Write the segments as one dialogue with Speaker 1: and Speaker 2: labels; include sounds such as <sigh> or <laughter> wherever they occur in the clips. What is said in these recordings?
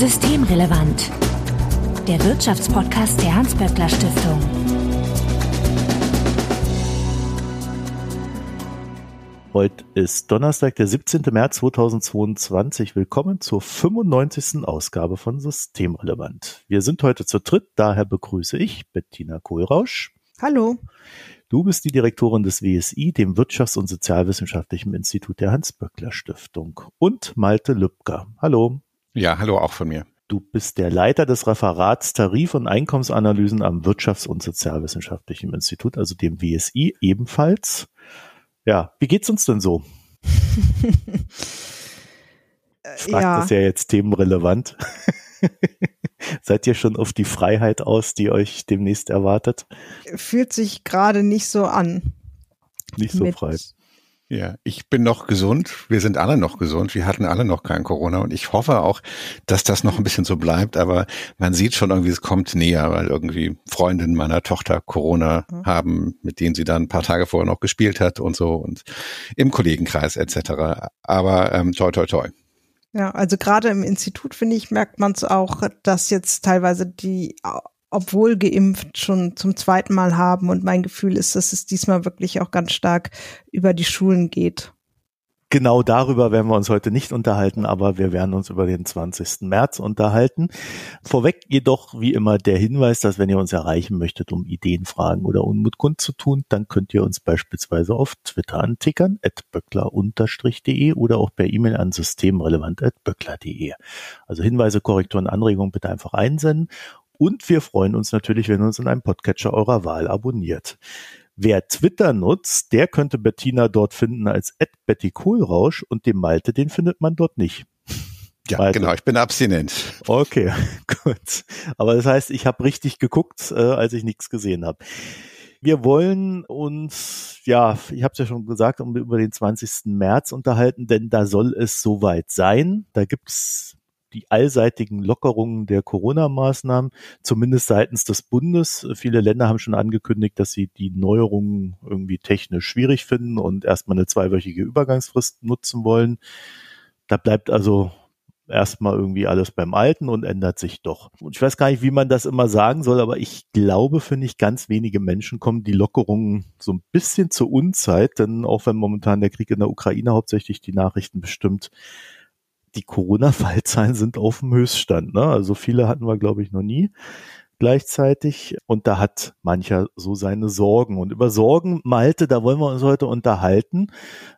Speaker 1: Systemrelevant. Der Wirtschaftspodcast der Hans-Böckler Stiftung.
Speaker 2: Heute ist Donnerstag, der 17. März 2022. Willkommen zur 95. Ausgabe von Systemrelevant. Wir sind heute zu dritt, daher begrüße ich Bettina Kohlrausch.
Speaker 3: Hallo.
Speaker 2: Du bist die Direktorin des WSI, dem Wirtschafts- und Sozialwissenschaftlichen Institut der Hans-Böckler Stiftung. Und Malte Lübcker. Hallo.
Speaker 4: Ja, hallo auch von mir.
Speaker 2: Du bist der Leiter des Referats Tarif- und Einkommensanalysen am Wirtschafts- und Sozialwissenschaftlichen Institut, also dem WSI ebenfalls. Ja, wie geht's uns denn so? <laughs> Ich frage ja. das ja jetzt themenrelevant. <laughs> Seid ihr schon auf die Freiheit aus, die euch demnächst erwartet?
Speaker 3: Fühlt sich gerade nicht so an.
Speaker 2: Nicht so frei.
Speaker 4: Ja, ich bin noch gesund. Wir sind alle noch gesund. Wir hatten alle noch kein Corona und ich hoffe auch, dass das noch ein bisschen so bleibt. Aber man sieht schon irgendwie, es kommt näher, weil irgendwie Freundinnen meiner Tochter Corona mhm. haben, mit denen sie dann ein paar Tage vorher noch gespielt hat und so und im Kollegenkreis etc. Aber ähm, toi toi toi.
Speaker 3: Ja, also gerade im Institut, finde ich, merkt man es auch, dass jetzt teilweise die obwohl geimpft, schon zum zweiten Mal haben. Und mein Gefühl ist, dass es diesmal wirklich auch ganz stark über die Schulen geht.
Speaker 2: Genau darüber werden wir uns heute nicht unterhalten, aber wir werden uns über den 20. März unterhalten. Vorweg jedoch wie immer der Hinweis, dass wenn ihr uns erreichen möchtet, um Ideen, Fragen oder Unmut kundzutun, dann könnt ihr uns beispielsweise auf Twitter antickern, at böckler-de oder auch per E-Mail an systemrelevant.böckler.de. Also Hinweise, Korrekturen, Anregungen bitte einfach einsenden und wir freuen uns natürlich, wenn ihr uns in einem Podcatcher eurer Wahl abonniert. Wer Twitter nutzt, der könnte Bettina dort finden als Betty Kohlrausch und den Malte, den findet man dort nicht.
Speaker 4: Ja, Malte. genau, ich bin abstinent.
Speaker 2: Okay, <laughs> gut. Aber das heißt, ich habe richtig geguckt, äh, als ich nichts gesehen habe. Wir wollen uns, ja, ich habe es ja schon gesagt, um, über den 20. März unterhalten, denn da soll es soweit sein. Da gibt's die allseitigen Lockerungen der Corona-Maßnahmen, zumindest seitens des Bundes. Viele Länder haben schon angekündigt, dass sie die Neuerungen irgendwie technisch schwierig finden und erstmal eine zweiwöchige Übergangsfrist nutzen wollen. Da bleibt also erstmal irgendwie alles beim Alten und ändert sich doch. Und ich weiß gar nicht, wie man das immer sagen soll, aber ich glaube, für nicht ganz wenige Menschen kommen die Lockerungen so ein bisschen zur Unzeit, denn auch wenn momentan der Krieg in der Ukraine hauptsächlich die Nachrichten bestimmt, die Corona-Fallzahlen sind auf dem Höchststand. Ne? Also viele hatten wir, glaube ich, noch nie gleichzeitig. Und da hat mancher so seine Sorgen. Und über Sorgen, Malte, da wollen wir uns heute unterhalten.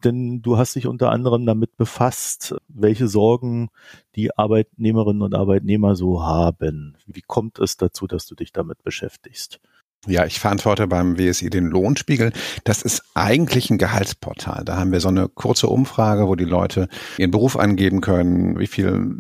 Speaker 2: Denn du hast dich unter anderem damit befasst, welche Sorgen die Arbeitnehmerinnen und Arbeitnehmer so haben. Wie kommt es dazu, dass du dich damit beschäftigst?
Speaker 4: Ja, ich verantworte beim WSI den Lohnspiegel. Das ist eigentlich ein Gehaltsportal. Da haben wir so eine kurze Umfrage, wo die Leute ihren Beruf angeben können, wie viel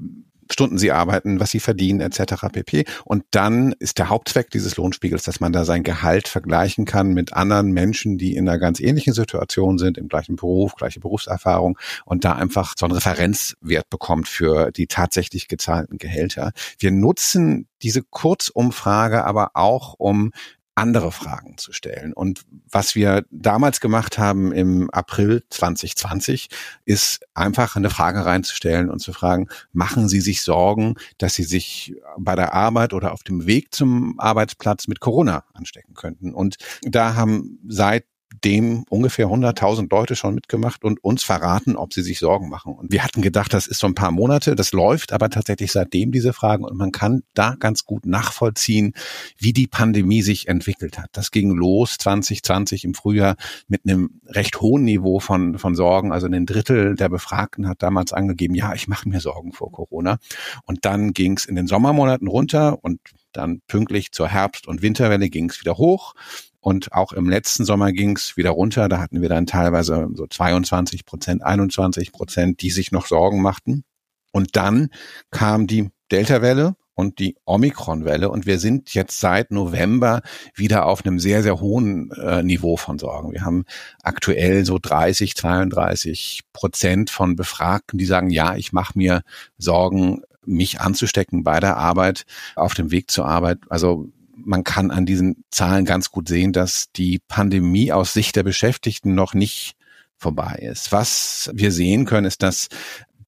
Speaker 4: Stunden sie arbeiten, was sie verdienen, etc. pp. Und dann ist der Hauptzweck dieses Lohnspiegels, dass man da sein Gehalt vergleichen kann mit anderen Menschen, die in einer ganz ähnlichen Situation sind, im gleichen Beruf, gleiche Berufserfahrung und da einfach so einen Referenzwert bekommt für die tatsächlich gezahlten Gehälter. Wir nutzen diese Kurzumfrage aber auch, um andere Fragen zu stellen. Und was wir damals gemacht haben im April 2020, ist einfach eine Frage reinzustellen und zu fragen, machen Sie sich Sorgen, dass Sie sich bei der Arbeit oder auf dem Weg zum Arbeitsplatz mit Corona anstecken könnten? Und da haben seit dem ungefähr 100.000 Leute schon mitgemacht und uns verraten, ob sie sich Sorgen machen. Und wir hatten gedacht, das ist so ein paar Monate, das läuft aber tatsächlich seitdem diese Fragen und man kann da ganz gut nachvollziehen, wie die Pandemie sich entwickelt hat. Das ging los 2020 im Frühjahr mit einem recht hohen Niveau von, von Sorgen. Also ein Drittel der Befragten hat damals angegeben, ja, ich mache mir Sorgen vor Corona. Und dann ging es in den Sommermonaten runter und dann pünktlich zur Herbst- und Winterwelle ging es wieder hoch. Und auch im letzten Sommer ging es wieder runter. Da hatten wir dann teilweise so 22 Prozent, 21 Prozent, die sich noch Sorgen machten. Und dann kam die Delta-Welle und die Omikron-Welle. Und wir sind jetzt seit November wieder auf einem sehr, sehr hohen äh, Niveau von Sorgen. Wir haben aktuell so 30, 32 Prozent von Befragten, die sagen, ja, ich mache mir Sorgen, mich anzustecken bei der Arbeit, auf dem Weg zur Arbeit. Also man kann an diesen Zahlen ganz gut sehen, dass die Pandemie aus Sicht der Beschäftigten noch nicht vorbei ist. Was wir sehen können, ist, dass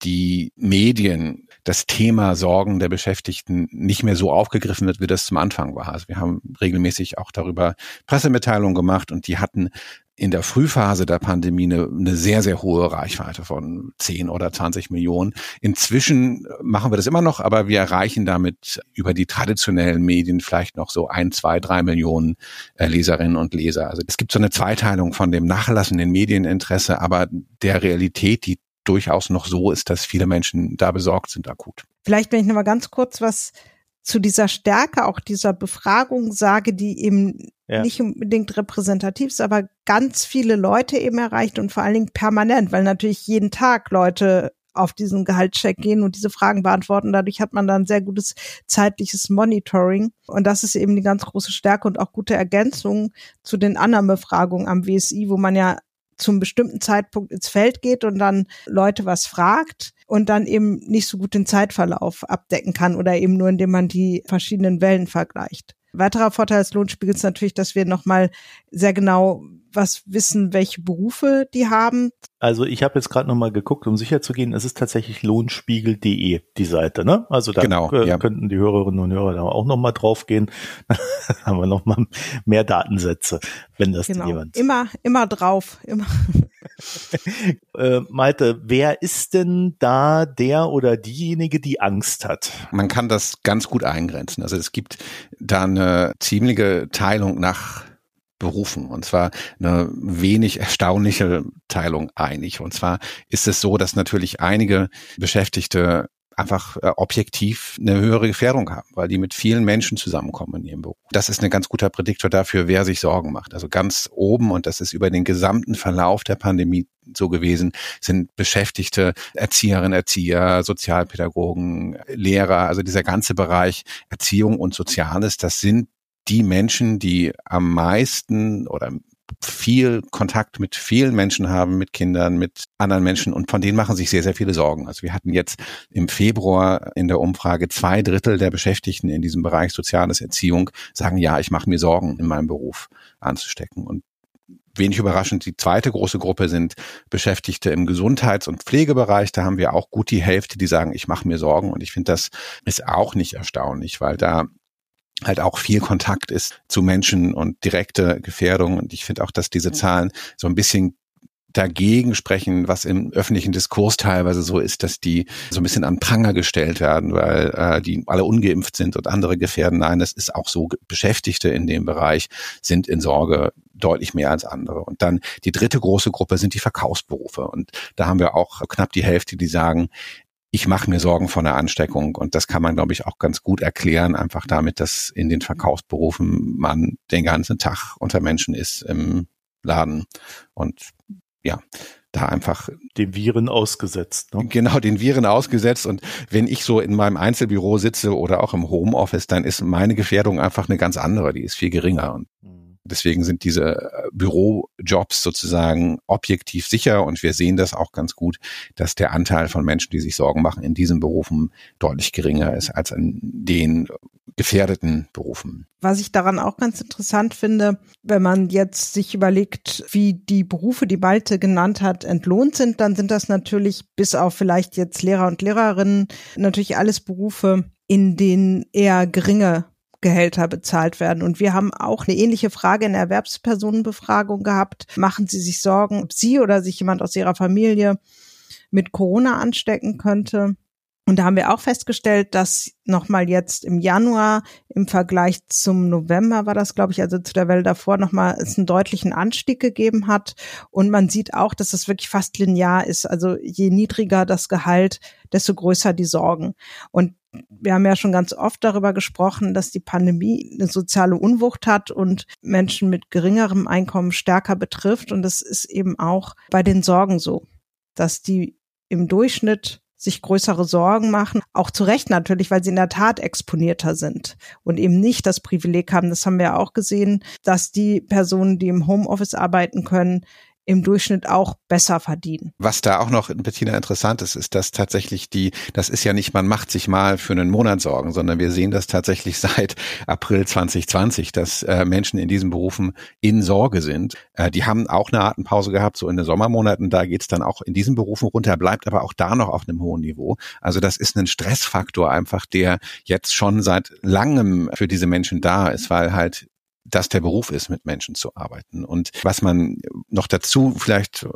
Speaker 4: die Medien das Thema Sorgen der Beschäftigten nicht mehr so aufgegriffen wird, wie das zum Anfang war. Also wir haben regelmäßig auch darüber Pressemitteilungen gemacht und die hatten in der Frühphase der Pandemie eine, eine sehr, sehr hohe Reichweite von 10 oder 20 Millionen. Inzwischen machen wir das immer noch, aber wir erreichen damit über die traditionellen Medien vielleicht noch so ein, zwei, drei Millionen äh, Leserinnen und Leser. Also es gibt so eine Zweiteilung von dem nachlassenden Medieninteresse, aber der Realität, die durchaus noch so ist, dass viele Menschen da besorgt sind akut.
Speaker 3: Vielleicht, wenn ich noch mal ganz kurz was zu dieser Stärke auch dieser Befragung sage, die eben ja. nicht unbedingt repräsentativ ist, aber ganz viele Leute eben erreicht und vor allen Dingen permanent, weil natürlich jeden Tag Leute auf diesen Gehaltscheck gehen und diese Fragen beantworten. Dadurch hat man dann sehr gutes zeitliches Monitoring. Und das ist eben die ganz große Stärke und auch gute Ergänzung zu den anderen Befragungen am WSI, wo man ja zum bestimmten Zeitpunkt ins Feld geht und dann Leute was fragt und dann eben nicht so gut den Zeitverlauf abdecken kann oder eben nur indem man die verschiedenen Wellen vergleicht. Weiterer Vorteil des Lohnspiegels natürlich, dass wir nochmal sehr genau was wissen, welche Berufe die haben.
Speaker 2: Also ich habe jetzt gerade nochmal geguckt, um sicher zu gehen, es ist tatsächlich lohnspiegel.de die Seite, ne? Also da
Speaker 4: genau,
Speaker 2: äh, ja. könnten die Hörerinnen und Hörer da auch nochmal drauf gehen. <laughs> Dann haben wir nochmal mehr Datensätze, wenn das
Speaker 3: genau.
Speaker 2: jemand.
Speaker 3: Immer, immer drauf, immer. <laughs>
Speaker 2: äh, Malte, wer ist denn da der oder diejenige, die Angst hat?
Speaker 4: Man kann das ganz gut eingrenzen. Also es gibt da eine ziemliche Teilung nach Berufen. Und zwar eine wenig erstaunliche Teilung einig. Und zwar ist es so, dass natürlich einige Beschäftigte einfach äh, objektiv eine höhere Gefährdung haben, weil die mit vielen Menschen zusammenkommen in ihrem Beruf. Das ist ein ganz guter Prädiktor dafür, wer sich Sorgen macht. Also ganz oben, und das ist über den gesamten Verlauf der Pandemie so gewesen, sind Beschäftigte, Erzieherinnen, Erzieher, Sozialpädagogen, Lehrer, also dieser ganze Bereich Erziehung und Soziales, das sind die Menschen, die am meisten oder viel Kontakt mit vielen Menschen haben, mit Kindern, mit anderen Menschen und von denen machen sich sehr, sehr viele Sorgen. Also wir hatten jetzt im Februar in der Umfrage zwei Drittel der Beschäftigten in diesem Bereich Soziales Erziehung sagen, ja, ich mache mir Sorgen, in meinem Beruf anzustecken. Und wenig überraschend, die zweite große Gruppe sind Beschäftigte im Gesundheits- und Pflegebereich. Da haben wir auch gut die Hälfte, die sagen, ich mache mir Sorgen. Und ich finde, das ist auch nicht erstaunlich, weil da halt auch viel Kontakt ist zu Menschen und direkte Gefährdung. Und ich finde auch, dass diese Zahlen so ein bisschen dagegen sprechen, was im öffentlichen Diskurs teilweise so ist, dass die so ein bisschen an Pranger gestellt werden, weil äh, die alle ungeimpft sind und andere gefährden. Nein, das ist auch so. Beschäftigte in dem Bereich sind in Sorge deutlich mehr als andere. Und dann die dritte große Gruppe sind die Verkaufsberufe. Und da haben wir auch knapp die Hälfte, die sagen, ich mache mir Sorgen vor einer Ansteckung und das kann man, glaube ich, auch ganz gut erklären, einfach damit, dass in den Verkaufsberufen man den ganzen Tag unter Menschen ist im Laden und ja, da einfach
Speaker 2: den Viren ausgesetzt.
Speaker 4: Ne? Genau, den Viren ausgesetzt. Und wenn ich so in meinem Einzelbüro sitze oder auch im Homeoffice, dann ist meine Gefährdung einfach eine ganz andere. Die ist viel geringer. Und. Deswegen sind diese äh, Bürojobs sozusagen objektiv sicher und wir sehen das auch ganz gut, dass der Anteil von Menschen, die sich Sorgen machen, in diesen Berufen deutlich geringer ist als in den gefährdeten Berufen.
Speaker 3: Was ich daran auch ganz interessant finde, wenn man jetzt sich überlegt, wie die Berufe, die Malte genannt hat, entlohnt sind, dann sind das natürlich bis auf vielleicht jetzt Lehrer und Lehrerinnen natürlich alles Berufe, in denen eher geringe Gehälter bezahlt werden. Und wir haben auch eine ähnliche Frage in der Erwerbspersonenbefragung gehabt. Machen Sie sich Sorgen, ob Sie oder sich jemand aus Ihrer Familie mit Corona anstecken könnte? Und da haben wir auch festgestellt, dass nochmal jetzt im Januar im Vergleich zum November war das, glaube ich, also zu der Welle davor nochmal es einen deutlichen Anstieg gegeben hat. Und man sieht auch, dass es wirklich fast linear ist. Also je niedriger das Gehalt, desto größer die Sorgen. Und wir haben ja schon ganz oft darüber gesprochen, dass die Pandemie eine soziale Unwucht hat und Menschen mit geringerem Einkommen stärker betrifft. Und das ist eben auch bei den Sorgen so, dass die im Durchschnitt sich größere Sorgen machen, auch zu Recht natürlich, weil sie in der Tat exponierter sind und eben nicht das Privileg haben, das haben wir auch gesehen, dass die Personen, die im Homeoffice arbeiten können, im Durchschnitt auch besser verdienen.
Speaker 4: Was da auch noch, Bettina, interessant ist, ist, dass tatsächlich die, das ist ja nicht, man macht sich mal für einen Monat Sorgen, sondern wir sehen das tatsächlich <laughs> seit April 2020, dass äh, Menschen in diesen Berufen in Sorge sind. Äh, die haben auch eine Atempause gehabt, so in den Sommermonaten, da geht's dann auch in diesen Berufen runter, bleibt aber auch da noch auf einem hohen Niveau. Also das ist ein Stressfaktor einfach, der jetzt schon seit langem für diese Menschen da ist, weil halt das der Beruf ist, mit Menschen zu arbeiten. Und was man noch dazu vielleicht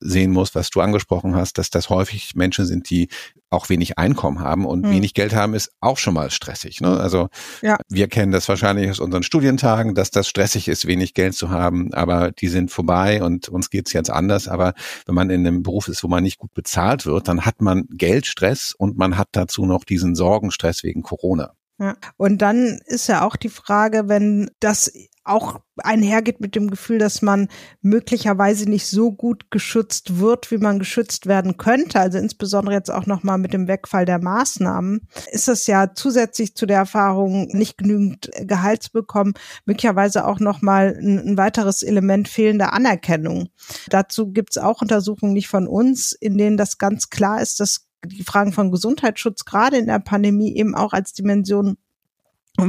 Speaker 4: sehen muss, was du angesprochen hast, dass das häufig Menschen sind, die auch wenig Einkommen haben und hm. wenig Geld haben, ist auch schon mal stressig. Ne? Also ja. wir kennen das wahrscheinlich aus unseren Studientagen, dass das stressig ist, wenig Geld zu haben, aber die sind vorbei und uns geht's jetzt anders. Aber wenn man in einem Beruf ist, wo man nicht gut bezahlt wird, dann hat man Geldstress und man hat dazu noch diesen Sorgenstress wegen Corona.
Speaker 3: Ja. Und dann ist ja auch die Frage, wenn das auch einhergeht mit dem Gefühl, dass man möglicherweise nicht so gut geschützt wird, wie man geschützt werden könnte, also insbesondere jetzt auch nochmal mit dem Wegfall der Maßnahmen, ist das ja zusätzlich zu der Erfahrung, nicht genügend Gehalt zu bekommen, möglicherweise auch nochmal ein, ein weiteres Element fehlender Anerkennung. Dazu gibt's auch Untersuchungen nicht von uns, in denen das ganz klar ist, dass die Fragen von Gesundheitsschutz gerade in der Pandemie eben auch als Dimension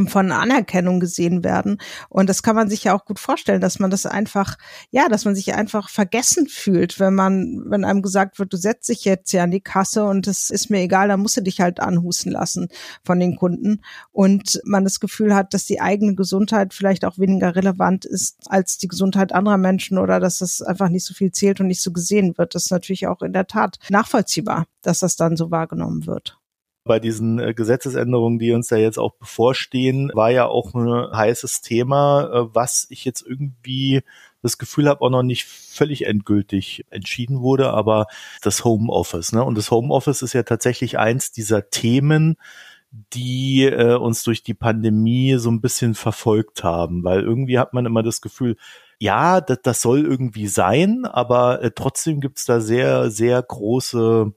Speaker 3: von Anerkennung gesehen werden. Und das kann man sich ja auch gut vorstellen, dass man das einfach, ja, dass man sich einfach vergessen fühlt, wenn man, wenn einem gesagt wird, du setzt dich jetzt ja an die Kasse und es ist mir egal, dann musst du dich halt anhusten lassen von den Kunden. Und man das Gefühl hat, dass die eigene Gesundheit vielleicht auch weniger relevant ist als die Gesundheit anderer Menschen oder dass das einfach nicht so viel zählt und nicht so gesehen wird. Das ist natürlich auch in der Tat nachvollziehbar, dass das dann so wahrgenommen wird
Speaker 2: bei diesen äh, Gesetzesänderungen, die uns da jetzt auch bevorstehen, war ja auch ein heißes Thema, äh, was ich jetzt irgendwie das Gefühl habe, auch noch nicht völlig endgültig entschieden wurde, aber das Homeoffice. Ne? Und das Homeoffice ist ja tatsächlich eins dieser Themen, die äh, uns durch die Pandemie so ein bisschen verfolgt haben, weil irgendwie hat man immer das Gefühl, ja, das, das soll irgendwie sein, aber äh, trotzdem gibt's da sehr, sehr große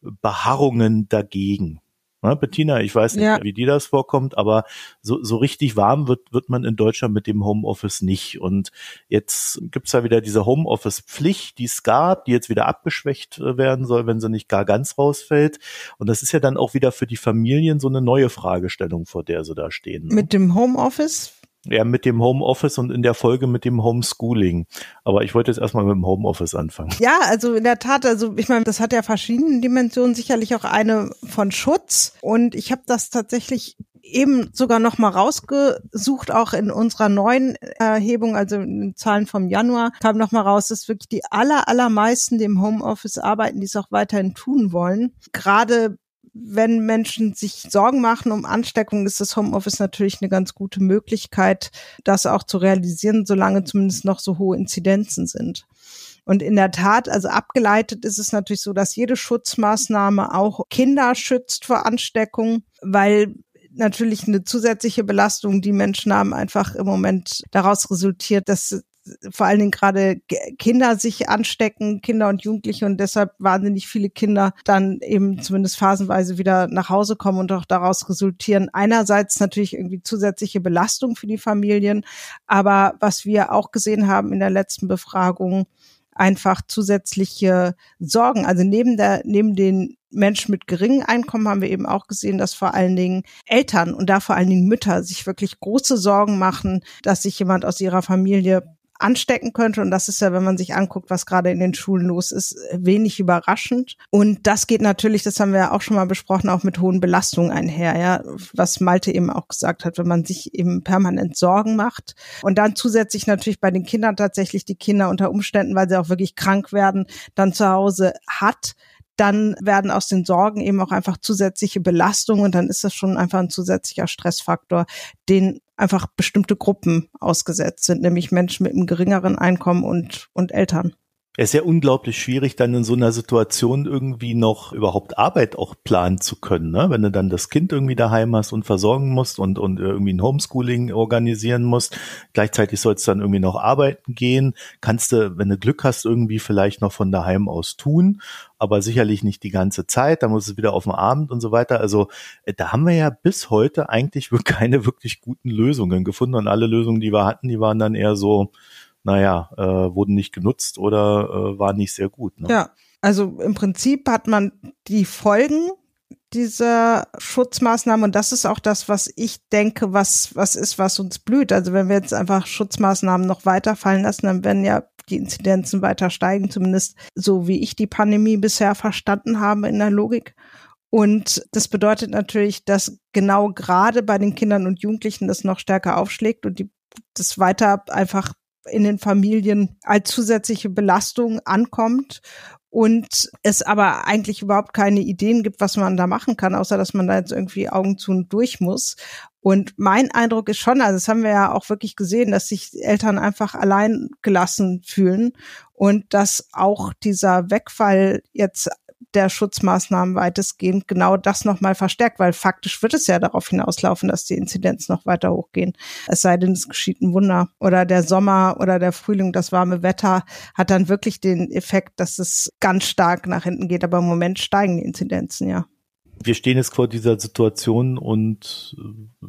Speaker 2: Beharrungen dagegen. Ne, Bettina, ich weiß nicht, ja. wie dir das vorkommt, aber so, so richtig warm wird, wird man in Deutschland mit dem Homeoffice nicht. Und jetzt gibt's da wieder diese Homeoffice-Pflicht, die es gab, die jetzt wieder abgeschwächt äh, werden soll, wenn sie nicht gar ganz rausfällt. Und das ist ja dann auch wieder für die Familien so eine neue Fragestellung, vor der sie da stehen.
Speaker 3: Ne? Mit dem Homeoffice
Speaker 2: ja, mit dem Homeoffice und in der Folge mit dem Homeschooling. Aber ich wollte jetzt erstmal mit dem Homeoffice anfangen.
Speaker 3: Ja, also in der Tat, also ich meine, das hat ja verschiedene Dimensionen, sicherlich auch eine von Schutz. Und ich habe das tatsächlich eben sogar noch mal rausgesucht, auch in unserer neuen Erhebung, also in Zahlen vom Januar, kam noch mal raus, dass wirklich die aller, allermeisten, die im Homeoffice arbeiten, die es auch weiterhin tun wollen, gerade wenn Menschen sich Sorgen machen um Ansteckung, ist das Homeoffice natürlich eine ganz gute Möglichkeit, das auch zu realisieren, solange zumindest noch so hohe Inzidenzen sind. Und in der Tat, also abgeleitet ist es natürlich so, dass jede Schutzmaßnahme auch Kinder schützt vor Ansteckung, weil natürlich eine zusätzliche Belastung, die Menschen haben, einfach im Moment daraus resultiert, dass vor allen Dingen gerade Kinder sich anstecken, Kinder und Jugendliche und deshalb wahnsinnig viele Kinder dann eben zumindest phasenweise wieder nach Hause kommen und auch daraus resultieren. Einerseits natürlich irgendwie zusätzliche Belastung für die Familien, aber was wir auch gesehen haben in der letzten Befragung, einfach zusätzliche Sorgen. Also neben der, neben den Menschen mit geringem Einkommen haben wir eben auch gesehen, dass vor allen Dingen Eltern und da vor allen Dingen Mütter sich wirklich große Sorgen machen, dass sich jemand aus ihrer Familie anstecken könnte. Und das ist ja, wenn man sich anguckt, was gerade in den Schulen los ist, wenig überraschend. Und das geht natürlich, das haben wir ja auch schon mal besprochen, auch mit hohen Belastungen einher, ja, was Malte eben auch gesagt hat, wenn man sich eben permanent Sorgen macht. Und dann zusätzlich natürlich bei den Kindern tatsächlich die Kinder unter Umständen, weil sie auch wirklich krank werden, dann zu Hause hat dann werden aus den Sorgen eben auch einfach zusätzliche Belastungen und dann ist das schon einfach ein zusätzlicher Stressfaktor, den einfach bestimmte Gruppen ausgesetzt sind, nämlich Menschen mit einem geringeren Einkommen und, und Eltern.
Speaker 2: Es ist ja unglaublich schwierig, dann in so einer Situation irgendwie noch überhaupt Arbeit auch planen zu können, ne? Wenn du dann das Kind irgendwie daheim hast und versorgen musst und, und irgendwie ein Homeschooling organisieren musst. Gleichzeitig soll es dann irgendwie noch arbeiten gehen. Kannst du, wenn du Glück hast, irgendwie vielleicht noch von daheim aus tun, aber sicherlich nicht die ganze Zeit. Da muss es wieder auf den Abend und so weiter. Also äh, da haben wir ja bis heute eigentlich <laughs> keine wirklich guten Lösungen gefunden und alle Lösungen, die wir hatten, die waren dann eher so, naja, äh, wurden nicht genutzt oder äh, waren nicht sehr gut. Ne?
Speaker 3: Ja, also im Prinzip hat man die Folgen dieser Schutzmaßnahmen und das ist auch das, was ich denke, was was ist, was uns blüht. Also wenn wir jetzt einfach Schutzmaßnahmen noch weiter fallen lassen, dann werden ja die Inzidenzen weiter steigen, zumindest so wie ich die Pandemie bisher verstanden habe in der Logik. Und das bedeutet natürlich, dass genau gerade bei den Kindern und Jugendlichen das noch stärker aufschlägt und die das weiter einfach in den Familien als zusätzliche Belastung ankommt und es aber eigentlich überhaupt keine Ideen gibt, was man da machen kann, außer dass man da jetzt irgendwie Augen zu und durch muss. Und mein Eindruck ist schon, also das haben wir ja auch wirklich gesehen, dass sich Eltern einfach allein gelassen fühlen und dass auch dieser Wegfall jetzt der Schutzmaßnahmen weitestgehend genau das nochmal verstärkt, weil faktisch wird es ja darauf hinauslaufen, dass die Inzidenz noch weiter hochgehen. Es sei denn, es geschieht ein Wunder. Oder der Sommer oder der Frühling, das warme Wetter hat dann wirklich den Effekt, dass es ganz stark nach hinten geht. Aber im Moment steigen die Inzidenzen, ja.
Speaker 2: Wir stehen jetzt vor dieser Situation und äh,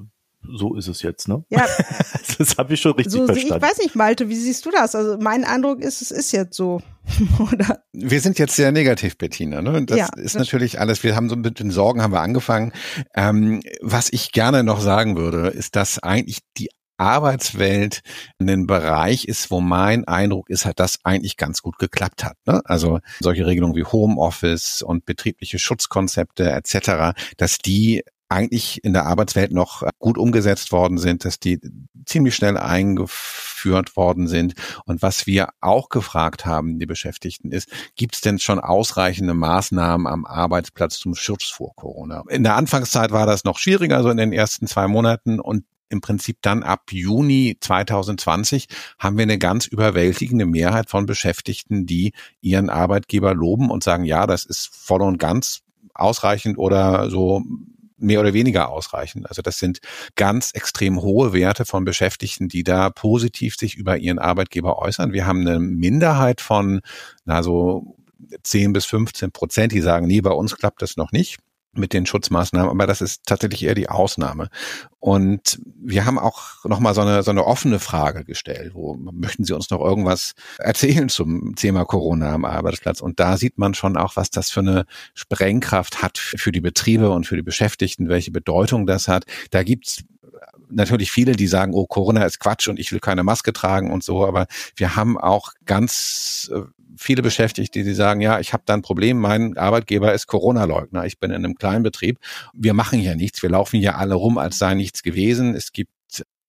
Speaker 2: so ist es jetzt, ne?
Speaker 3: Ja. <laughs>
Speaker 2: das habe ich schon richtig
Speaker 3: so,
Speaker 2: verstanden.
Speaker 3: Ich weiß nicht, Malte, wie siehst du das? Also mein Eindruck ist, es ist jetzt so. <laughs> Oder?
Speaker 4: Wir sind jetzt sehr negativ, Bettina. Ne? Das ja, ist das natürlich alles, wir haben so mit den Sorgen haben wir angefangen. Ähm, was ich gerne noch sagen würde, ist, dass eigentlich die Arbeitswelt ein Bereich ist, wo mein Eindruck ist, hat das eigentlich ganz gut geklappt hat. Ne? Also solche Regelungen wie Homeoffice und betriebliche Schutzkonzepte etc., dass die eigentlich in der Arbeitswelt noch gut umgesetzt worden sind, dass die ziemlich schnell eingeführt worden sind. Und was wir auch gefragt haben, die Beschäftigten, ist, gibt es denn schon ausreichende Maßnahmen am Arbeitsplatz zum Schutz vor Corona? In der Anfangszeit war das noch schwieriger, so in den ersten zwei Monaten. Und im Prinzip dann ab Juni 2020 haben wir eine ganz überwältigende Mehrheit von Beschäftigten, die ihren Arbeitgeber loben und sagen, ja, das ist voll und ganz ausreichend oder so mehr oder weniger ausreichen. Also das sind ganz extrem hohe Werte von Beschäftigten, die da positiv sich über ihren Arbeitgeber äußern. Wir haben eine Minderheit von, na so 10 bis 15 Prozent, die sagen, nee, bei uns klappt das noch nicht mit den Schutzmaßnahmen, aber das ist tatsächlich eher die Ausnahme. Und wir haben auch nochmal so eine, so eine offene Frage gestellt, wo möchten Sie uns noch irgendwas erzählen zum Thema Corona am Arbeitsplatz? Und da sieht man schon auch, was das für eine Sprengkraft hat für die Betriebe und für die Beschäftigten, welche Bedeutung das hat. Da gibt's natürlich viele, die sagen, oh, Corona ist Quatsch und ich will keine Maske tragen und so, aber wir haben auch ganz äh, viele Beschäftigte, die sagen, ja, ich habe da ein Problem, mein Arbeitgeber ist Corona-Leugner, ich bin in einem kleinen Betrieb, wir machen hier nichts, wir laufen hier alle rum, als sei nichts gewesen. Es gibt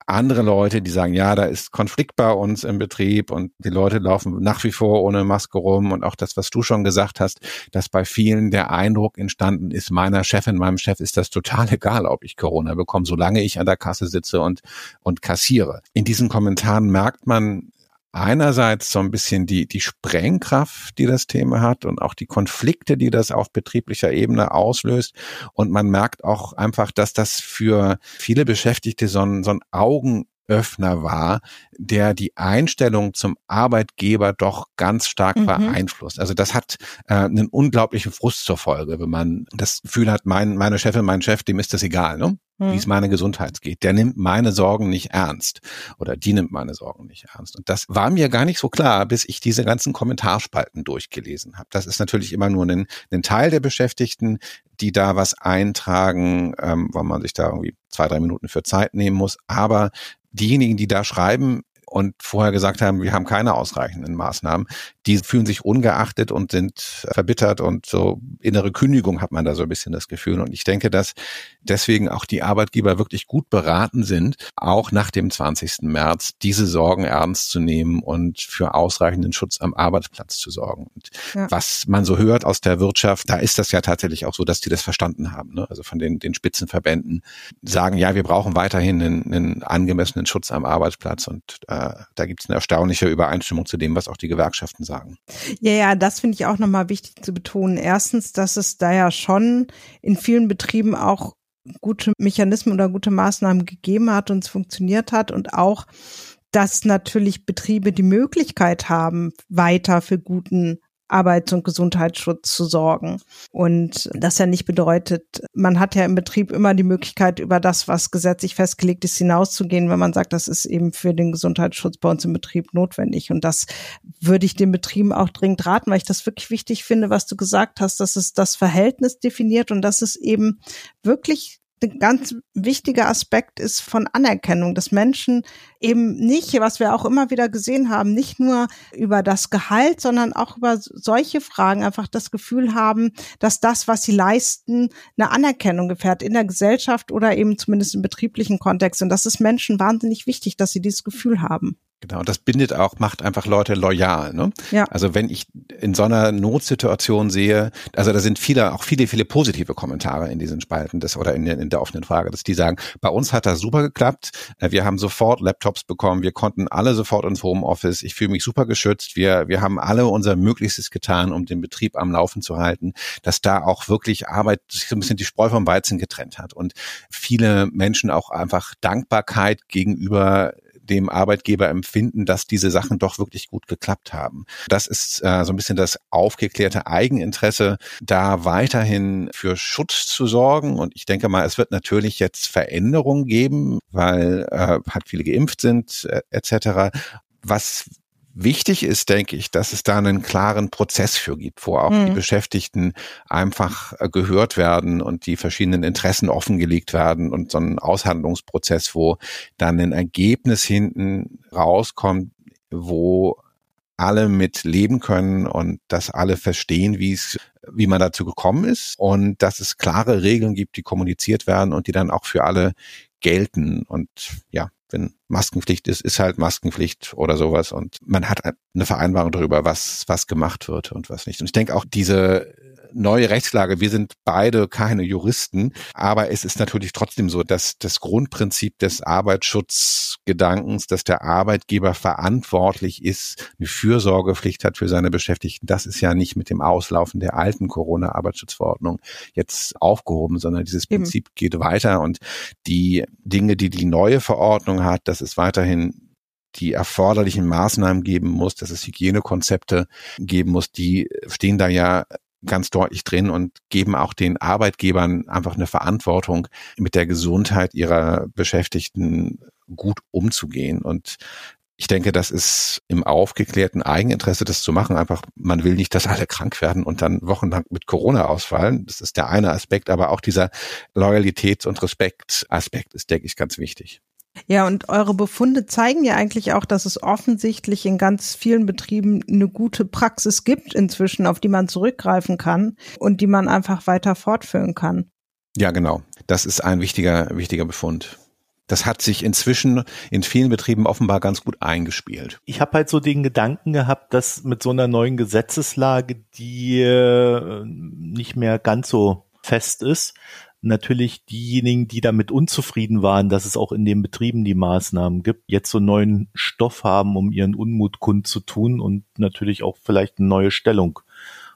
Speaker 4: andere Leute, die sagen, ja, da ist Konflikt bei uns im Betrieb und die Leute laufen nach wie vor ohne Maske rum und auch das, was du schon gesagt hast, dass bei vielen der Eindruck entstanden ist, meiner Chefin, meinem Chef ist das total <laughs> egal, ob ich Corona bekomme, solange ich an der Kasse sitze und, und kassiere. In diesen Kommentaren merkt man, einerseits so ein bisschen die, die Sprengkraft, die das Thema hat und auch die Konflikte, die das auf betrieblicher Ebene auslöst. Und man merkt auch einfach, dass das für viele Beschäftigte so ein, so ein Augen Öffner war, der die Einstellung zum Arbeitgeber doch ganz stark mhm. beeinflusst. Also das hat äh, einen unglaublichen Frust zur Folge, wenn man das Gefühl hat, mein, meine Chefin, mein Chef, dem ist das egal. Ne? hm. wie es meine Gesundheit geht. Der nimmt meine Sorgen nicht ernst oder die nimmt meine Sorgen nicht ernst. Und das war mir gar nicht so klar, bis ich diese ganzen Kommentarspalten durchgelesen habe. Das ist natürlich immer nur ein, ein Teil der Beschäftigten, die da was eintragen, ähm, weil man sich da irgendwie zwei, drei Minuten für Zeit nehmen muss. Aber diejenigen, die da schreiben, und vorher gesagt haben, wir haben keine ausreichenden Maßnahmen, die fühlen sich ungeachtet und sind verbittert und so innere Kündigung hat man da so ein bisschen das Gefühl. Und ich denke, dass deswegen auch die Arbeitgeber wirklich gut beraten sind, auch nach dem 20. März diese Sorgen ernst zu nehmen und für ausreichenden Schutz am Arbeitsplatz zu sorgen. Und ja. was man so hört aus der Wirtschaft, da ist das ja tatsächlich auch so, dass die das verstanden haben. Ne? Also von den, den Spitzenverbänden sagen, ja, wir brauchen weiterhin einen, einen angemessenen Schutz am Arbeitsplatz und äh, da gibt es eine erstaunliche Übereinstimmung zu dem, was auch die Gewerkschaften sagen.
Speaker 3: Ja, ja, das finde ich auch nochmal wichtig zu betonen. Erstens, dass es da ja schon in vielen Betrieben auch gute Mechanismen oder gute Maßnahmen gegeben hat und es funktioniert hat und auch, dass natürlich Betriebe die Möglichkeit haben, weiter für guten Arbeits- und Gesundheitsschutz zu sorgen. Und das ja nicht bedeutet, man hat ja im Betrieb immer die Möglichkeit, über das, was gesetzlich festgelegt ist, hinauszugehen, wenn man sagt, das ist eben für den Gesundheitsschutz bei uns im Betrieb notwendig. Und das würde ich den Betrieben auch dringend raten, weil ich das wirklich wichtig finde, was du gesagt hast, dass es das Verhältnis definiert und dass es eben wirklich ein ganz wichtiger Aspekt ist von Anerkennung, dass Menschen eben nicht, was wir auch immer wieder gesehen haben, nicht nur über das Gehalt, sondern auch über solche Fragen einfach das Gefühl haben, dass das, was sie leisten, eine Anerkennung gefährt in der Gesellschaft oder eben zumindest im betrieblichen Kontext. Und das ist Menschen wahnsinnig wichtig, dass sie dieses Gefühl haben.
Speaker 4: Genau, und das bindet auch, macht einfach Leute loyal. Ne?
Speaker 3: Ja.
Speaker 4: Also wenn ich in so einer Notsituation sehe, also da sind viele, auch viele, viele positive Kommentare in diesen Spalten des oder in, in der offenen Frage, dass die sagen, bei uns hat das super geklappt, äh, wir haben sofort Laptops bekommen, wir konnten alle sofort ins Homeoffice, ich fühle mich super geschützt, wir, wir haben alle unser Möglichstes getan, um den Betrieb am Laufen zu halten, dass da auch wirklich Arbeit sich so ein bisschen die Spreu vom Weizen getrennt hat und viele Menschen auch einfach Dankbarkeit gegenüber dem Arbeitgeber empfinden, dass diese Sachen doch wirklich gut geklappt haben. Das ist äh, so ein bisschen das aufgeklärte Eigeninteresse, da weiterhin für Schutz zu sorgen. Und ich denke mal, es wird natürlich jetzt Veränderungen geben, weil äh, halt viele geimpft sind äh, etc. Was Wichtig ist, denke ich, dass es da einen klaren Prozess für gibt, wo auch mhm. die Beschäftigten einfach äh, gehört werden und die verschiedenen Interessen offengelegt werden und so ein Aushandlungsprozess, wo dann ein Ergebnis hinten rauskommt, wo alle mit leben können und dass alle verstehen, wie es wie man dazu gekommen ist und dass es klare Regeln gibt, die kommuniziert werden und die dann auch für alle gelten. Und ja, wenn Maskenpflicht ist, ist halt Maskenpflicht oder sowas. Und man hat eine Vereinbarung darüber, was, was gemacht wird und was nicht. Und ich denke auch diese neue Rechtslage. Wir sind beide keine Juristen, aber es ist natürlich trotzdem so, dass das Grundprinzip des Arbeitsschutzgedankens, dass der Arbeitgeber verantwortlich ist, eine Fürsorgepflicht hat für seine Beschäftigten, das ist ja nicht mit dem Auslaufen der alten Corona-Arbeitsschutzverordnung jetzt aufgehoben, sondern dieses Prinzip Eben. geht weiter und die Dinge, die die neue Verordnung hat, das ist weiterhin die erforderlichen Maßnahmen geben muss, dass es Hygienekonzepte geben muss, die stehen da ja ganz deutlich drin und geben auch den Arbeitgebern einfach eine Verantwortung, mit der Gesundheit ihrer Beschäftigten gut umzugehen. Und ich denke, das ist im aufgeklärten Eigeninteresse, das zu machen. Einfach, man will nicht, dass alle krank werden und dann wochenlang mit Corona ausfallen. Das ist der eine Aspekt, aber auch dieser Loyalitäts- und Respektaspekt ist, denke ich, ganz wichtig.
Speaker 3: Ja, und eure Befunde zeigen ja eigentlich auch, dass es offensichtlich in ganz vielen Betrieben eine gute Praxis gibt inzwischen, auf die man zurückgreifen kann und die man einfach weiter fortführen kann.
Speaker 4: Ja, genau. Das ist ein wichtiger, wichtiger Befund. Das hat sich inzwischen in vielen Betrieben offenbar ganz gut eingespielt.
Speaker 2: Ich habe halt so den Gedanken gehabt, dass mit so einer neuen Gesetzeslage, die äh, nicht mehr ganz so fest ist, natürlich diejenigen, die damit unzufrieden waren, dass es auch in den Betrieben die Maßnahmen gibt, jetzt so neuen Stoff haben, um ihren Unmut kundzutun und natürlich auch vielleicht eine neue Stellung.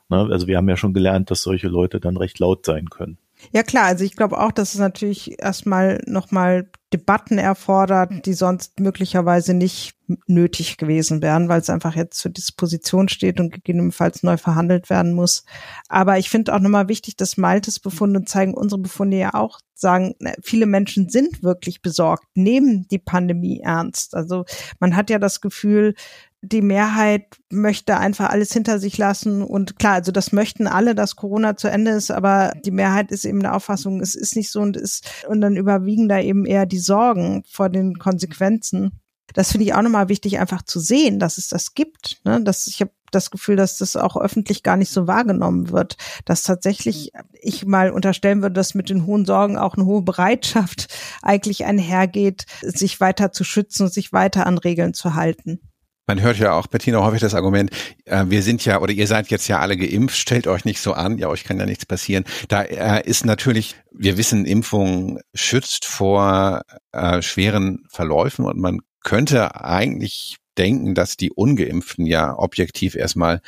Speaker 2: Ne? Also wir haben ja schon gelernt, dass solche Leute dann recht laut sein können.
Speaker 3: Ja klar, also ich glaube auch, dass es natürlich erstmal nochmal Debatten erfordert, die sonst möglicherweise nicht nötig gewesen wären, weil es einfach jetzt zur Disposition steht und gegebenenfalls neu verhandelt werden muss. Aber ich finde auch nochmal wichtig, dass Maltes Befunde zeigen, unsere Befunde ja auch sagen, viele Menschen sind wirklich besorgt, nehmen die Pandemie ernst. Also man hat ja das Gefühl, die Mehrheit möchte einfach alles hinter sich lassen. Und klar, also das möchten alle, dass Corona zu Ende ist, aber die Mehrheit ist eben der Auffassung, es ist nicht so und ist, und dann überwiegen da eben eher die Sorgen vor den Konsequenzen. Das finde ich auch nochmal wichtig, einfach zu sehen, dass es das gibt. Ne? Dass ich habe das Gefühl, dass das auch öffentlich gar nicht so wahrgenommen wird, dass tatsächlich ich mal unterstellen würde, dass mit den hohen Sorgen auch eine hohe Bereitschaft <laughs> eigentlich einhergeht, sich weiter zu schützen und sich weiter an Regeln zu halten.
Speaker 4: Man hört ja auch, Bettina, häufig das Argument, äh, wir sind ja oder ihr seid jetzt ja alle geimpft, stellt euch nicht so an, ja, euch kann ja nichts passieren. Da äh, ist natürlich, wir wissen, Impfung schützt vor äh, schweren Verläufen und man könnte eigentlich denken, dass die Ungeimpften ja objektiv erstmal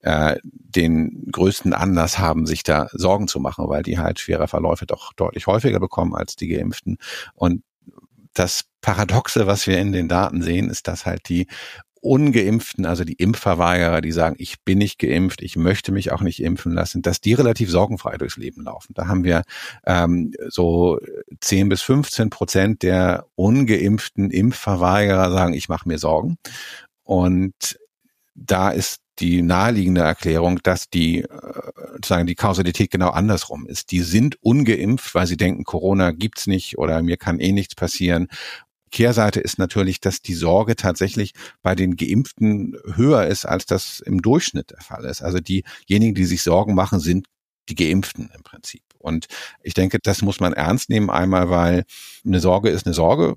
Speaker 4: äh, den größten Anlass haben, sich da Sorgen zu machen, weil die halt schwere Verläufe doch deutlich häufiger bekommen als die Geimpften. Und das Paradoxe, was wir in den Daten sehen, ist, dass halt die Ungeimpften, also die Impfverweigerer, die sagen, ich bin nicht geimpft, ich möchte mich auch nicht impfen lassen, dass die relativ sorgenfrei durchs Leben laufen. Da haben wir ähm, so 10 bis 15 Prozent der ungeimpften Impfverweigerer sagen, ich mache mir Sorgen. Und da ist die naheliegende Erklärung, dass die äh, sozusagen die Kausalität genau andersrum ist. Die sind ungeimpft, weil sie denken, Corona gibt's nicht oder mir kann eh nichts passieren. Kehrseite ist natürlich, dass die Sorge tatsächlich bei den Geimpften höher ist, als das im Durchschnitt der Fall ist. Also diejenigen, die sich Sorgen machen, sind die Geimpften im Prinzip. Und ich denke, das muss man ernst nehmen, einmal weil eine Sorge ist eine Sorge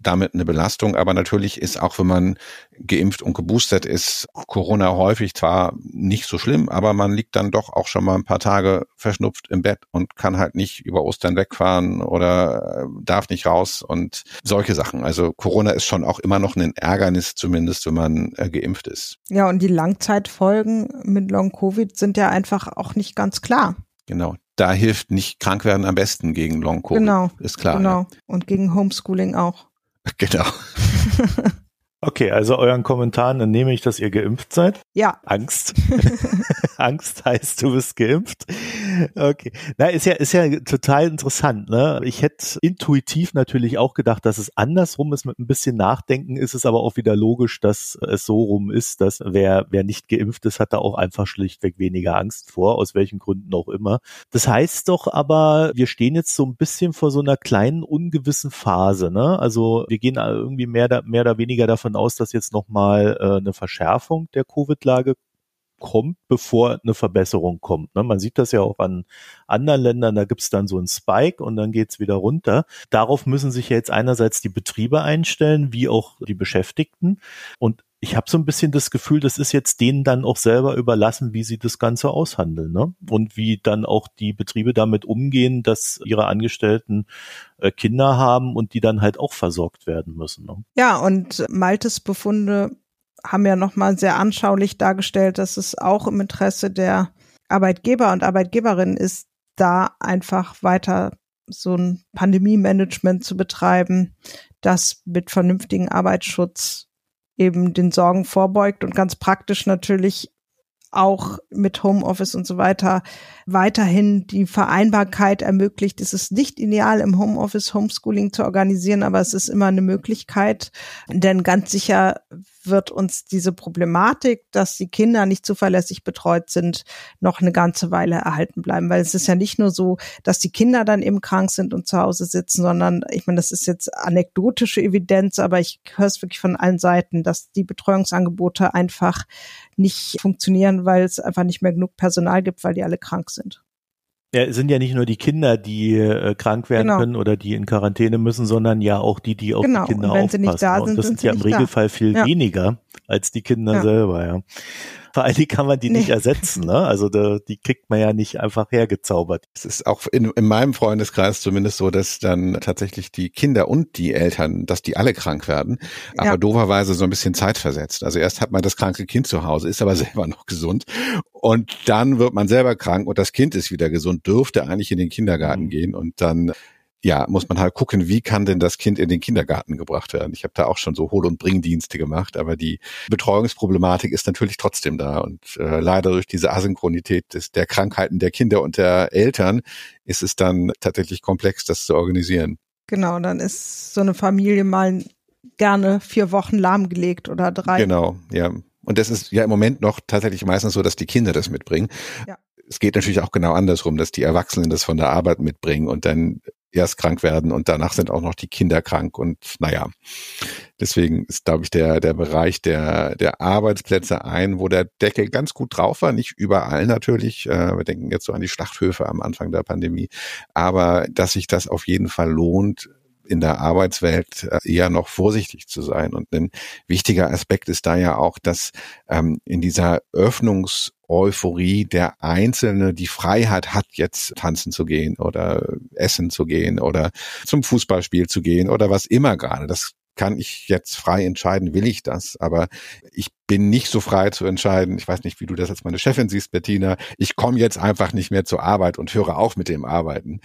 Speaker 4: damit eine Belastung. Aber natürlich ist auch, wenn man geimpft und geboostert ist, Corona häufig zwar nicht so schlimm, aber man liegt dann doch auch schon mal ein paar Tage verschnupft im Bett und kann halt nicht über Ostern wegfahren oder äh, darf nicht raus und solche Sachen. Also Corona ist schon auch immer noch ein Ärgernis, zumindest wenn man äh, geimpft ist.
Speaker 3: Ja, und die Langzeitfolgen mit Long-Covid sind ja einfach auch nicht ganz klar.
Speaker 4: Genau. Da hilft nicht krank werden am besten gegen Long-Covid.
Speaker 3: Genau.
Speaker 4: Ist klar.
Speaker 3: Genau.
Speaker 4: Ja.
Speaker 3: Und gegen Homeschooling auch. <laughs>
Speaker 4: Genau. <laughs>
Speaker 2: Okay, also euren Kommentaren entnehme ich, dass ihr geimpft seid.
Speaker 3: Ja.
Speaker 2: Angst. <laughs> Angst heißt, du bist geimpft. Okay. Na, ist ja, ist ja total interessant, ne? Ich hätte intuitiv natürlich auch gedacht, dass es andersrum ist. Mit ein bisschen Nachdenken ist es aber auch wieder logisch, dass es so rum ist, dass wer, wer nicht geimpft ist, hat da auch einfach schlichtweg weniger Angst vor, aus welchen Gründen auch immer. Das heißt doch aber, wir stehen jetzt so ein bisschen vor so einer kleinen ungewissen Phase, ne? Also wir gehen irgendwie mehr, mehr oder weniger davon aus, dass jetzt nochmal äh, eine Verschärfung der Covid-Lage kommt, bevor eine Verbesserung kommt. Ne? Man sieht das ja auch an anderen Ländern, da gibt's dann so einen Spike und dann geht's wieder runter. Darauf müssen sich ja jetzt einerseits die Betriebe einstellen, wie auch die Beschäftigten. Und ich habe so ein bisschen das Gefühl, das ist jetzt denen dann auch selber überlassen, wie sie das Ganze aushandeln. Ne? Und wie dann auch die Betriebe damit umgehen, dass ihre Angestellten äh, Kinder haben und die dann halt auch versorgt werden müssen. Ne?
Speaker 3: Ja, und Maltes Befunde haben ja nochmal sehr anschaulich dargestellt, dass es auch im Interesse der Arbeitgeber und Arbeitgeberinnen ist, da einfach weiter so ein Pandemie-Management zu betreiben, das mit vernünftigen Arbeitsschutz eben den Sorgen vorbeugt und ganz praktisch natürlich auch mit Homeoffice und so weiter weiterhin die Vereinbarkeit ermöglicht. Es ist nicht ideal, im Homeoffice Homeschooling zu organisieren, aber es ist immer eine Möglichkeit, denn ganz sicher wird uns diese Problematik, dass die Kinder nicht zuverlässig betreut sind, noch eine ganze Weile erhalten bleiben. Weil es ist ja nicht nur so, dass die Kinder dann eben krank sind und zu Hause sitzen, sondern ich meine, das ist jetzt anekdotische Evidenz, aber ich höre es wirklich von allen Seiten, dass die Betreuungsangebote einfach nicht funktionieren, weil es einfach nicht mehr genug Personal gibt, weil die alle krank sind.
Speaker 2: Ja, es sind ja nicht nur die Kinder, die äh, krank werden
Speaker 3: Genau.
Speaker 2: können oder die in Quarantäne müssen, sondern ja auch die, die auf
Speaker 3: Genau.
Speaker 2: die Kinder
Speaker 3: Und wenn sie
Speaker 2: aufpassen.
Speaker 3: nicht da
Speaker 2: Und
Speaker 3: sind,
Speaker 2: das
Speaker 3: sind
Speaker 2: sind
Speaker 3: sie
Speaker 2: ja im
Speaker 3: nicht da.
Speaker 2: Regelfall viel
Speaker 3: Ja.
Speaker 2: weniger als die Kinder
Speaker 3: Ja.
Speaker 2: selber, ja. Vor allen Dingen kann man die nicht
Speaker 3: Nee.
Speaker 2: ersetzen, ne? Also da, die kriegt man ja nicht einfach hergezaubert.
Speaker 4: Es ist auch in, in meinem Freundeskreis zumindest so, dass dann tatsächlich die Kinder und die Eltern, dass die alle krank werden, aber
Speaker 3: Ja.
Speaker 4: dooferweise so ein bisschen zeitversetzt. Also erst hat man das kranke Kind zu Hause, ist aber <laughs> selber noch gesund und dann wird man selber krank und das Kind ist wieder gesund, dürfte eigentlich in den Kindergarten
Speaker 2: Mhm.
Speaker 4: gehen und dann ja, muss man halt gucken, wie kann denn das Kind in den Kindergarten gebracht werden. Ich habe da auch schon so Hol- und Bringdienste gemacht, aber die Betreuungsproblematik ist natürlich trotzdem da. Und äh, leider durch diese Asynchronität des, der Krankheiten der Kinder und der Eltern ist es dann tatsächlich komplex, das zu organisieren.
Speaker 3: Genau, dann ist so eine Familie mal gerne vier Wochen lahmgelegt oder drei.
Speaker 4: Genau, ja. Und das ist ja im Moment noch tatsächlich meistens so, dass die Kinder das mitbringen.
Speaker 3: Ja.
Speaker 4: Es geht natürlich auch genau andersrum, dass die Erwachsenen das von der Arbeit mitbringen und dann erst krank werden und danach sind auch noch die Kinder krank und naja. Deswegen ist, glaube ich, der, der Bereich der, der Arbeitsplätze ein, wo der Deckel ganz gut drauf war. Nicht überall natürlich. Äh, Wir denken jetzt so an die Schlachthöfe am Anfang der Pandemie. Aber dass sich das auf jeden Fall lohnt, in der Arbeitswelt äh, eher noch vorsichtig zu sein. Und ein wichtiger Aspekt ist da ja auch, dass ähm, in dieser Öffnungseuphorie der Einzelne die Freiheit hat, jetzt tanzen zu gehen oder essen zu gehen oder zum Fußballspiel zu gehen oder was immer gerade. Das kann ich jetzt frei entscheiden, will ich das. Aber ich bin nicht so frei zu entscheiden. Ich weiß nicht, wie du das als meine Chefin siehst, Bettina. Ich komme jetzt einfach nicht mehr zur Arbeit und höre auf mit dem Arbeiten.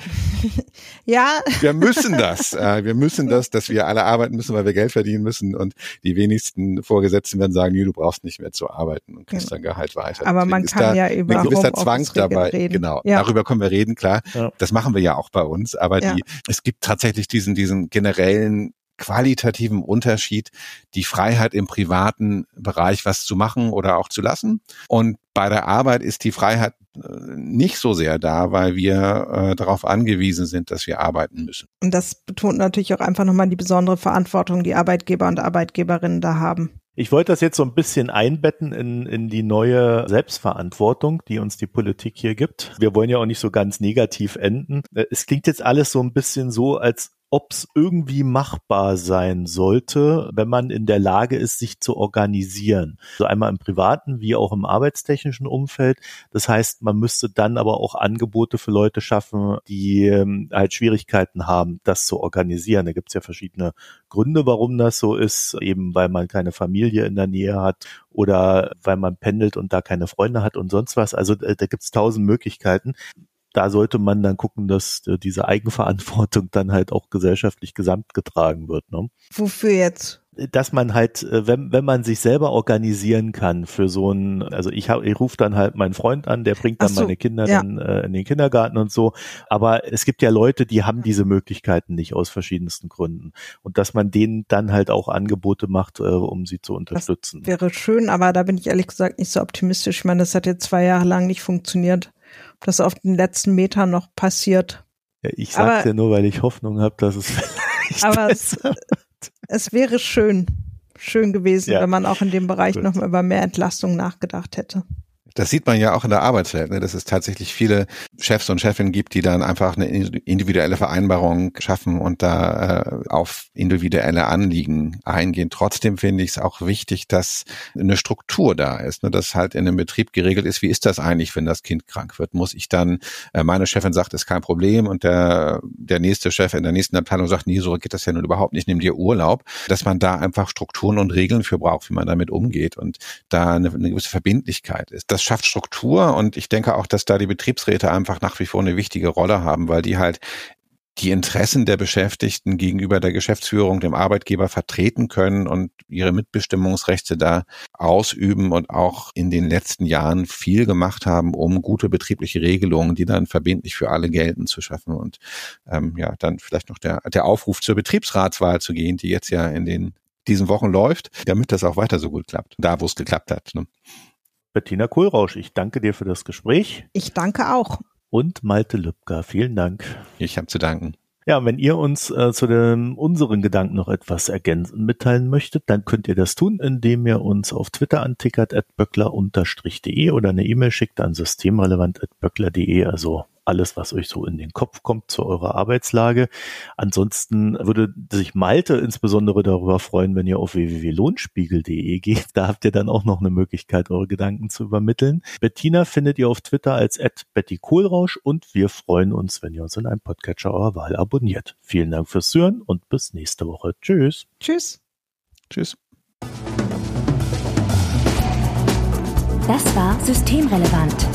Speaker 4: <laughs>
Speaker 3: ja.
Speaker 4: Wir müssen das. <laughs> Äh, wir müssen das, dass wir alle arbeiten müssen, weil wir Geld verdienen müssen. Und die wenigsten Vorgesetzten werden sagen, nee, du brauchst nicht mehr zu arbeiten und kriegst dein Gehalt weiter.
Speaker 3: Aber Deswegen man kann ja über
Speaker 4: ein gewisser Zwang dabei. Reden. Genau. Ja. Darüber können wir reden, klar. Ja. Das machen wir ja auch bei uns. Aber ja. die, es gibt tatsächlich diesen, diesen generellen qualitativen Unterschied, die Freiheit im privaten Bereich was zu machen oder auch zu lassen. Und bei der Arbeit ist die Freiheit äh, nicht so sehr da, weil wir äh, darauf angewiesen sind, dass wir arbeiten müssen.
Speaker 3: Und das betont natürlich auch einfach nochmal die besondere Verantwortung, die Arbeitgeber und Arbeitgeberinnen da haben.
Speaker 2: Ich wollte das jetzt so ein bisschen einbetten in, in die neue Selbstverantwortung, die uns die Politik hier gibt. Wir wollen ja auch nicht so ganz negativ enden. Äh, es klingt jetzt alles so ein bisschen so, als ob es irgendwie machbar sein sollte, wenn man in der Lage ist, sich zu organisieren. Also einmal im privaten wie auch im arbeitstechnischen Umfeld. Das heißt, man müsste dann aber auch Angebote für Leute schaffen, die ähm, halt Schwierigkeiten haben, das zu organisieren. Da gibt es ja verschiedene Gründe, warum das so ist. Eben weil man keine Familie in der Nähe hat oder weil man pendelt und da keine Freunde hat und sonst was. Also äh, da gibt es tausend Möglichkeiten da sollte man dann gucken, dass äh, diese Eigenverantwortung dann halt auch gesellschaftlich gesamt getragen wird. Ne?
Speaker 3: Wofür jetzt?
Speaker 2: dass man halt, äh, wenn, wenn man sich selber organisieren kann für so ein, also ich, hab, ich rufe dann halt meinen Freund an, der bringt dann so, meine Kinder ja. dann äh, in den Kindergarten und so. Aber es gibt ja Leute, die haben diese Möglichkeiten nicht aus verschiedensten Gründen. Und dass man denen dann halt auch Angebote macht, äh, um sie zu unterstützen.
Speaker 3: Das wäre schön, aber da bin ich ehrlich gesagt nicht so optimistisch. Ich meine, das hat jetzt zwei Jahre lang nicht funktioniert das auf den letzten Metern noch passiert.
Speaker 2: Ja, ich sag's ja nur, weil ich Hoffnung habe, dass es <laughs> vielleicht
Speaker 3: Aber es, es, wäre schön, schön gewesen, ja. wenn man auch in dem Bereich nochmal über mehr Entlastung nachgedacht hätte.
Speaker 4: Das sieht man ja auch in der Arbeitswelt, ne, dass es tatsächlich viele Chefs und Chefinnen gibt, die dann einfach eine individuelle Vereinbarung schaffen und da äh, auf individuelle Anliegen eingehen. Trotzdem finde ich es auch wichtig, dass eine Struktur da ist, ne, dass halt in einem Betrieb geregelt ist, wie ist das eigentlich, wenn das Kind krank wird? Muss ich dann, äh, meine Chefin sagt, ist kein Problem und der, der nächste Chef in der nächsten Abteilung sagt, nee, so geht das ja nun überhaupt nicht, nimm dir Urlaub, dass man da einfach Strukturen und Regeln für braucht, wie man damit umgeht und da eine, eine gewisse Verbindlichkeit ist. Das schafft Struktur und ich denke auch, dass da die Betriebsräte einfach nach wie vor eine wichtige Rolle haben, weil die halt die Interessen der Beschäftigten gegenüber der Geschäftsführung, dem Arbeitgeber vertreten können und ihre Mitbestimmungsrechte da ausüben und auch in den letzten Jahren viel gemacht haben, um gute betriebliche Regelungen, die dann verbindlich für alle gelten, zu schaffen. Und ähm, ja, dann vielleicht noch der, der Aufruf zur Betriebsratswahl zu gehen, die jetzt ja in den diesen Wochen läuft, damit das auch weiter so gut klappt, da wo es geklappt hat. Ne?
Speaker 2: Bettina Kohlrausch, ich danke dir für das Gespräch.
Speaker 3: Ich danke auch.
Speaker 2: Und Malte Lübcker, vielen Dank.
Speaker 4: Ich habe zu danken.
Speaker 2: Ja, wenn ihr uns äh, zu dem, unseren Gedanken noch etwas ergänzen mitteilen möchtet, dann könnt ihr das tun, indem ihr uns auf Twitter antickert at böckler-de oder eine E-Mail schickt an systemrelevant.böckler.de, also alles, was euch so in den Kopf kommt zu eurer Arbeitslage. Ansonsten würde sich Malte insbesondere darüber freuen, wenn ihr auf www.lohnspiegel.de geht. Da habt ihr dann auch noch eine Möglichkeit, eure Gedanken zu übermitteln. Bettina findet ihr auf Twitter als Betty Kohlrausch und wir freuen uns, wenn ihr uns in einem Podcatcher eurer Wahl abonniert. Vielen Dank fürs Hören und bis nächste Woche. Tschüss.
Speaker 3: Tschüss.
Speaker 4: Tschüss.
Speaker 1: Das war Systemrelevant